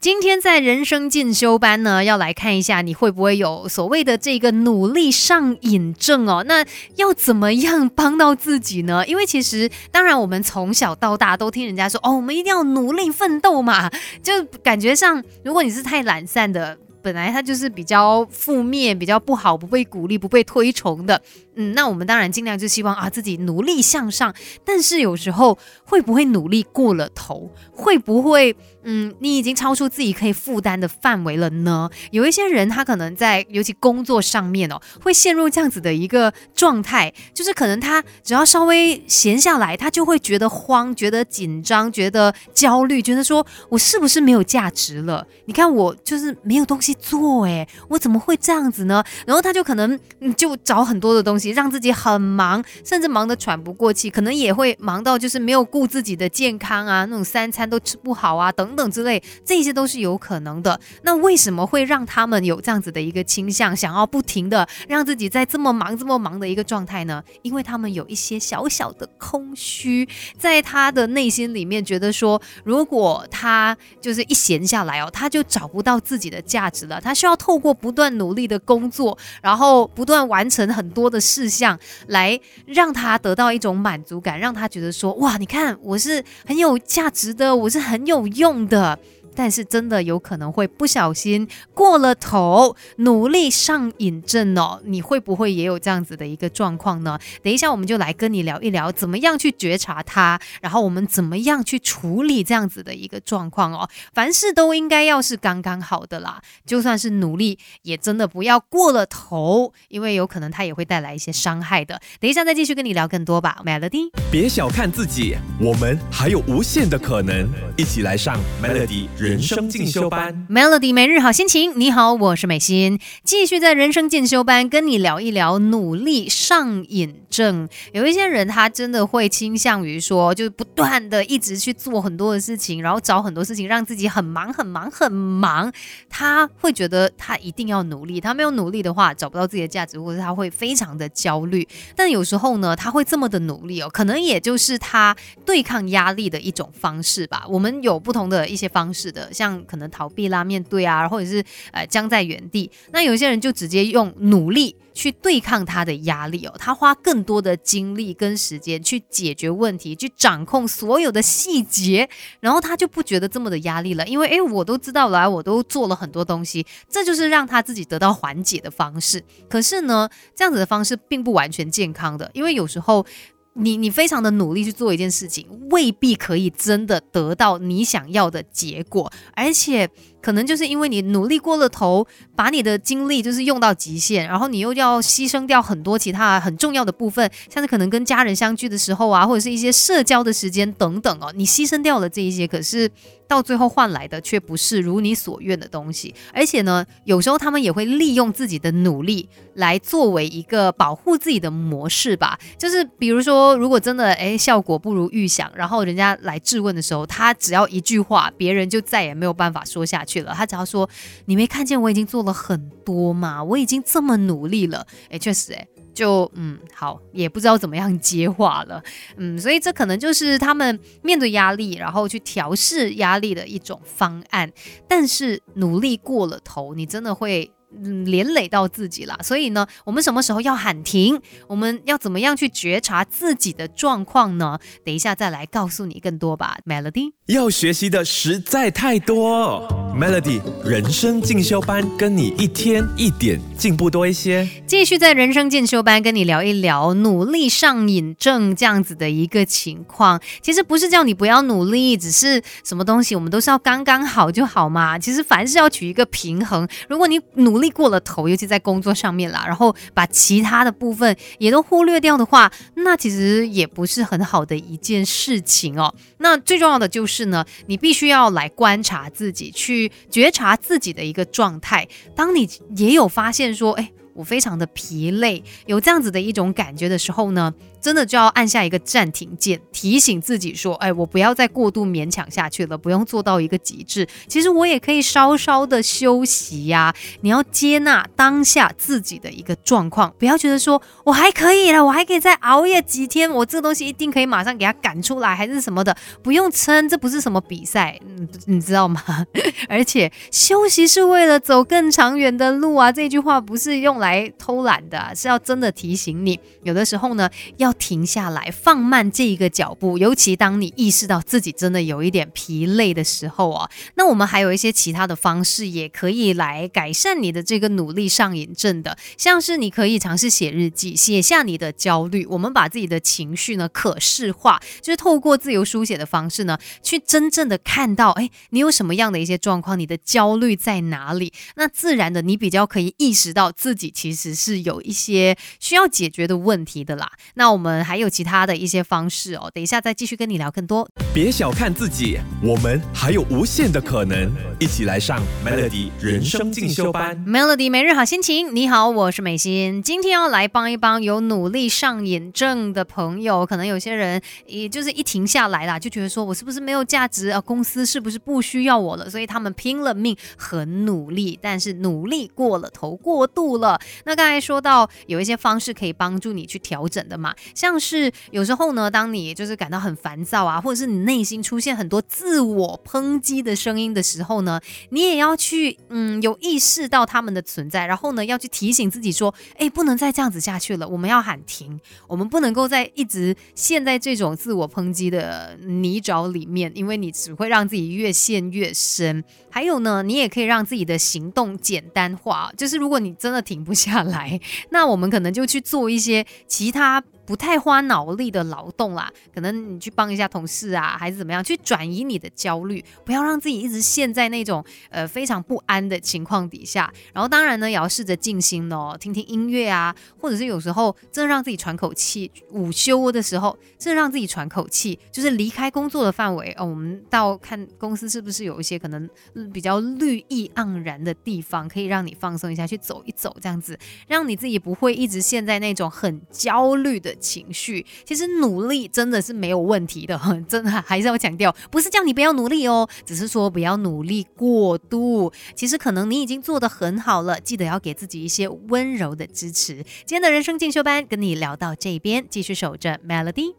今天在人生进修班呢，要来看一下你会不会有所谓的这个努力上瘾症哦。那要怎么样帮到自己呢？因为其实，当然我们从小到大都听人家说，哦，我们一定要努力奋斗嘛。就感觉上，如果你是太懒散的，本来他就是比较负面、比较不好、不被鼓励、不被推崇的。嗯，那我们当然尽量就希望啊自己努力向上，但是有时候会不会努力过了头？会不会嗯你已经超出自己可以负担的范围了呢？有一些人他可能在尤其工作上面哦，会陷入这样子的一个状态，就是可能他只要稍微闲下来，他就会觉得慌、觉得紧张、觉得焦虑，觉得说我是不是没有价值了？你看我就是没有东西做诶，我怎么会这样子呢？然后他就可能就找很多的东西。让自己很忙，甚至忙得喘不过气，可能也会忙到就是没有顾自己的健康啊，那种三餐都吃不好啊，等等之类，这些都是有可能的。那为什么会让他们有这样子的一个倾向，想要不停的让自己在这么忙、这么忙的一个状态呢？因为他们有一些小小的空虚，在他的内心里面觉得说，如果他就是一闲下来哦，他就找不到自己的价值了。他需要透过不断努力的工作，然后不断完成很多的。事事项来让他得到一种满足感，让他觉得说：哇，你看我是很有价值的，我是很有用的。但是真的有可能会不小心过了头，努力上瘾症哦，你会不会也有这样子的一个状况呢？等一下我们就来跟你聊一聊，怎么样去觉察它，然后我们怎么样去处理这样子的一个状况哦。凡事都应该要是刚刚好的啦，就算是努力，也真的不要过了头，因为有可能它也会带来一些伤害的。等一下再继续跟你聊更多吧，Melody。别小看自己，我们还有无限的可能，一起来上 Melody。人生进修班，Melody 每日好心情。你好，我是美心，继续在人生进修班跟你聊一聊努力上瘾症。有一些人他真的会倾向于说，就不断的一直去做很多的事情，然后找很多事情让自己很忙很忙很忙。他会觉得他一定要努力，他没有努力的话找不到自己的价值，或者他会非常的焦虑。但有时候呢，他会这么的努力哦，可能也就是他对抗压力的一种方式吧。我们有不同的一些方式。的像可能逃避啦、面对啊，或者是呃僵在原地。那有些人就直接用努力去对抗他的压力哦，他花更多的精力跟时间去解决问题，去掌控所有的细节，然后他就不觉得这么的压力了，因为诶，我都知道了，我都做了很多东西，这就是让他自己得到缓解的方式。可是呢，这样子的方式并不完全健康的，因为有时候。你你非常的努力去做一件事情，未必可以真的得到你想要的结果，而且。可能就是因为你努力过了头，把你的精力就是用到极限，然后你又要牺牲掉很多其他很重要的部分，像是可能跟家人相聚的时候啊，或者是一些社交的时间等等哦，你牺牲掉了这一些，可是到最后换来的却不是如你所愿的东西。而且呢，有时候他们也会利用自己的努力来作为一个保护自己的模式吧，就是比如说，如果真的诶效果不如预想，然后人家来质问的时候，他只要一句话，别人就再也没有办法说下去。去了，他只要说你没看见我已经做了很多嘛，我已经这么努力了，哎，确实，哎，就嗯，好，也不知道怎么样接话了，嗯，所以这可能就是他们面对压力，然后去调试压力的一种方案。但是努力过了头，你真的会。嗯，连累到自己了，所以呢，我们什么时候要喊停？我们要怎么样去觉察自己的状况呢？等一下再来告诉你更多吧，Melody。要学习的实在太多，Melody 人生进修班，跟你一天一点进步多一些。继续在人生进修班跟你聊一聊努力上瘾症这样子的一个情况。其实不是叫你不要努力，只是什么东西我们都是要刚刚好就好嘛。其实凡事要取一个平衡。如果你努力过了头，尤其在工作上面啦，然后把其他的部分也都忽略掉的话，那其实也不是很好的一件事情哦。那最重要的就是呢，你必须要来观察自己，去觉察自己的一个状态。当你也有发现说，哎。我非常的疲累，有这样子的一种感觉的时候呢，真的就要按下一个暂停键，提醒自己说，哎，我不要再过度勉强下去了，不用做到一个极致。其实我也可以稍稍的休息呀。你要接纳当下自己的一个状况，不要觉得说我还可以了，我还可以再熬夜几天，我这个东西一定可以马上给它赶出来，还是什么的，不用撑，这不是什么比赛，你知道吗？而且休息是为了走更长远的路啊，这句话不是用来偷懒的，是要真的提醒你，有的时候呢要停下来，放慢这一个脚步，尤其当你意识到自己真的有一点疲累的时候啊，那我们还有一些其他的方式也可以来改善你的这个努力上瘾症的，像是你可以尝试写日记，写下你的焦虑，我们把自己的情绪呢可视化，就是透过自由书写的方式呢，去真正的看到，哎，你有什么样的一些状况，你的焦虑在哪里？那自然的，你比较可以意识到自己其实是有一些需要解决的问题的啦。那我们还有其他的一些方式哦，等一下再继续跟你聊更多。别小看自己，我们还有无限的可能，一起来上 Melody 人生进修班。Melody 每日好心情，你好，我是美心，今天要来帮一帮有努力上瘾症的朋友。可能有些人也就是一停下来啦，就觉得说我是不是没有价值啊？公司是不是不需要我了？所以他们拼了命，很努力，但是努力过了头，过度了。那刚才说到有一些方式可以帮助你去调整的嘛，像是有时候呢，当你就是感到很烦躁啊，或者是你内心出现很多自我抨击的声音的时候呢，你也要去嗯有意识到他们的存在，然后呢要去提醒自己说，哎，不能再这样子下去了，我们要喊停，我们不能够再一直陷在这种自我抨击的泥沼里面，因为你只会让自己越陷越深。还有呢，你也可以让自己的行动简单化，就是如果你真的停下来，那我们可能就去做一些其他。不太花脑力的劳动啦，可能你去帮一下同事啊，还是怎么样，去转移你的焦虑，不要让自己一直陷在那种呃非常不安的情况底下。然后当然呢，也要试着静心哦，听听音乐啊，或者是有时候真的让自己喘口气。午休的时候，真的让自己喘口气，就是离开工作的范围哦。我们到看公司是不是有一些可能比较绿意盎然的地方，可以让你放松一下，去走一走，这样子让你自己不会一直陷在那种很焦虑的。情绪其实努力真的是没有问题的，真的还是要强调，不是叫你不要努力哦，只是说不要努力过度。其实可能你已经做得很好了，记得要给自己一些温柔的支持。今天的人生进修班跟你聊到这边，继续守着 Melody。